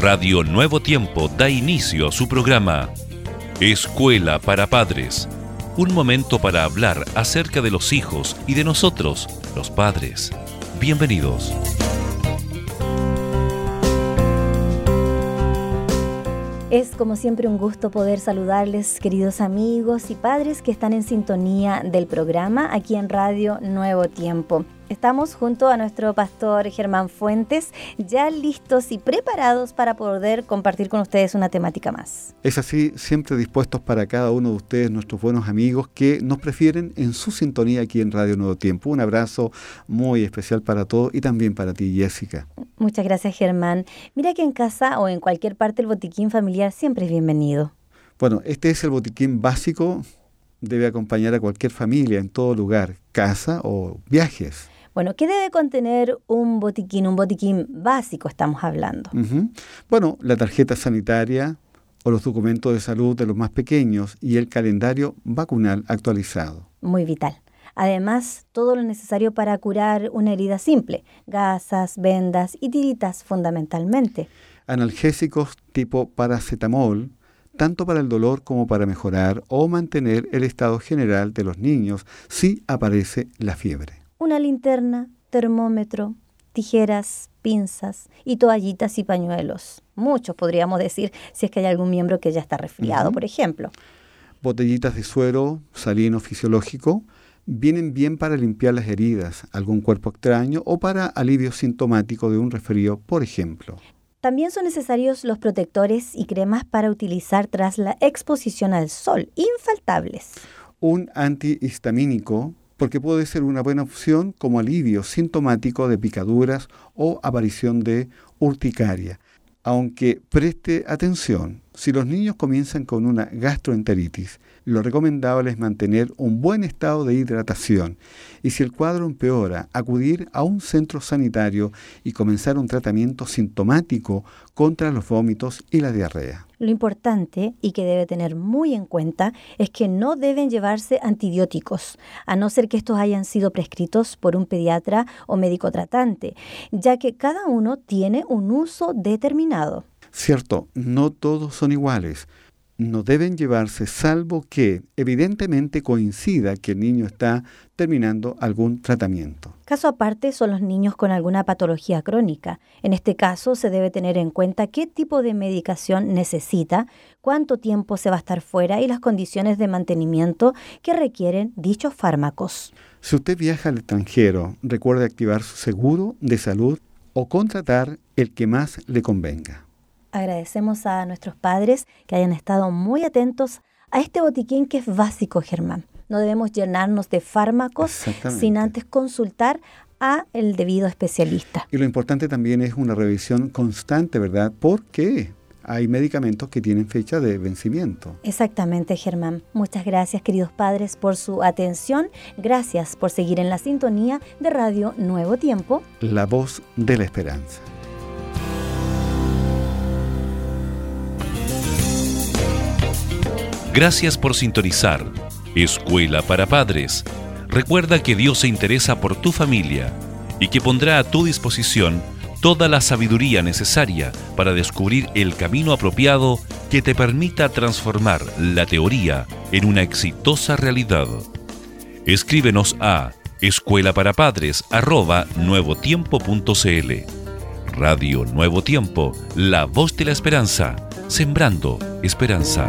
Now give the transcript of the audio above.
Radio Nuevo Tiempo da inicio a su programa Escuela para Padres. Un momento para hablar acerca de los hijos y de nosotros, los padres. Bienvenidos. Es como siempre un gusto poder saludarles, queridos amigos y padres que están en sintonía del programa aquí en Radio Nuevo Tiempo. Estamos junto a nuestro pastor Germán Fuentes, ya listos y preparados para poder compartir con ustedes una temática más. Es así, siempre dispuestos para cada uno de ustedes, nuestros buenos amigos que nos prefieren en su sintonía aquí en Radio Nuevo Tiempo. Un abrazo muy especial para todos y también para ti, Jessica. Muchas gracias, Germán. Mira que en casa o en cualquier parte el botiquín familiar siempre es bienvenido. Bueno, este es el botiquín básico, debe acompañar a cualquier familia en todo lugar, casa o viajes. Bueno, ¿qué debe contener un botiquín? Un botiquín básico estamos hablando. Bueno, la tarjeta sanitaria o los documentos de salud de los más pequeños y el calendario vacunal actualizado. Muy vital. Además, todo lo necesario para curar una herida simple, gasas, vendas y tiritas fundamentalmente. Analgésicos tipo paracetamol, tanto para el dolor como para mejorar o mantener el estado general de los niños si aparece la fiebre una linterna, termómetro, tijeras, pinzas y toallitas y pañuelos. Muchos podríamos decir si es que hay algún miembro que ya está resfriado, por ejemplo. Botellitas de suero salino fisiológico vienen bien para limpiar las heridas, algún cuerpo extraño o para alivio sintomático de un resfrío, por ejemplo. También son necesarios los protectores y cremas para utilizar tras la exposición al sol, infaltables. Un antihistamínico porque puede ser una buena opción como alivio sintomático de picaduras o aparición de urticaria. Aunque preste atención, si los niños comienzan con una gastroenteritis, lo recomendable es mantener un buen estado de hidratación y si el cuadro empeora, acudir a un centro sanitario y comenzar un tratamiento sintomático contra los vómitos y la diarrea. Lo importante y que debe tener muy en cuenta es que no deben llevarse antibióticos, a no ser que estos hayan sido prescritos por un pediatra o médico tratante, ya que cada uno tiene un uso determinado. Cierto, no todos son iguales no deben llevarse salvo que evidentemente coincida que el niño está terminando algún tratamiento. Caso aparte son los niños con alguna patología crónica. En este caso se debe tener en cuenta qué tipo de medicación necesita, cuánto tiempo se va a estar fuera y las condiciones de mantenimiento que requieren dichos fármacos. Si usted viaja al extranjero, recuerde activar su seguro de salud o contratar el que más le convenga. Agradecemos a nuestros padres que hayan estado muy atentos a este botiquín que es básico, Germán. No debemos llenarnos de fármacos sin antes consultar a el debido especialista. Y lo importante también es una revisión constante, ¿verdad? Porque hay medicamentos que tienen fecha de vencimiento. Exactamente, Germán. Muchas gracias, queridos padres, por su atención. Gracias por seguir en la sintonía de Radio Nuevo Tiempo. La voz de la esperanza. Gracias por sintonizar Escuela para Padres. Recuerda que Dios se interesa por tu familia y que pondrá a tu disposición toda la sabiduría necesaria para descubrir el camino apropiado que te permita transformar la teoría en una exitosa realidad. Escríbenos a escuela para padres nuevotiempo.cl. Radio Nuevo Tiempo, la voz de la esperanza, sembrando esperanza.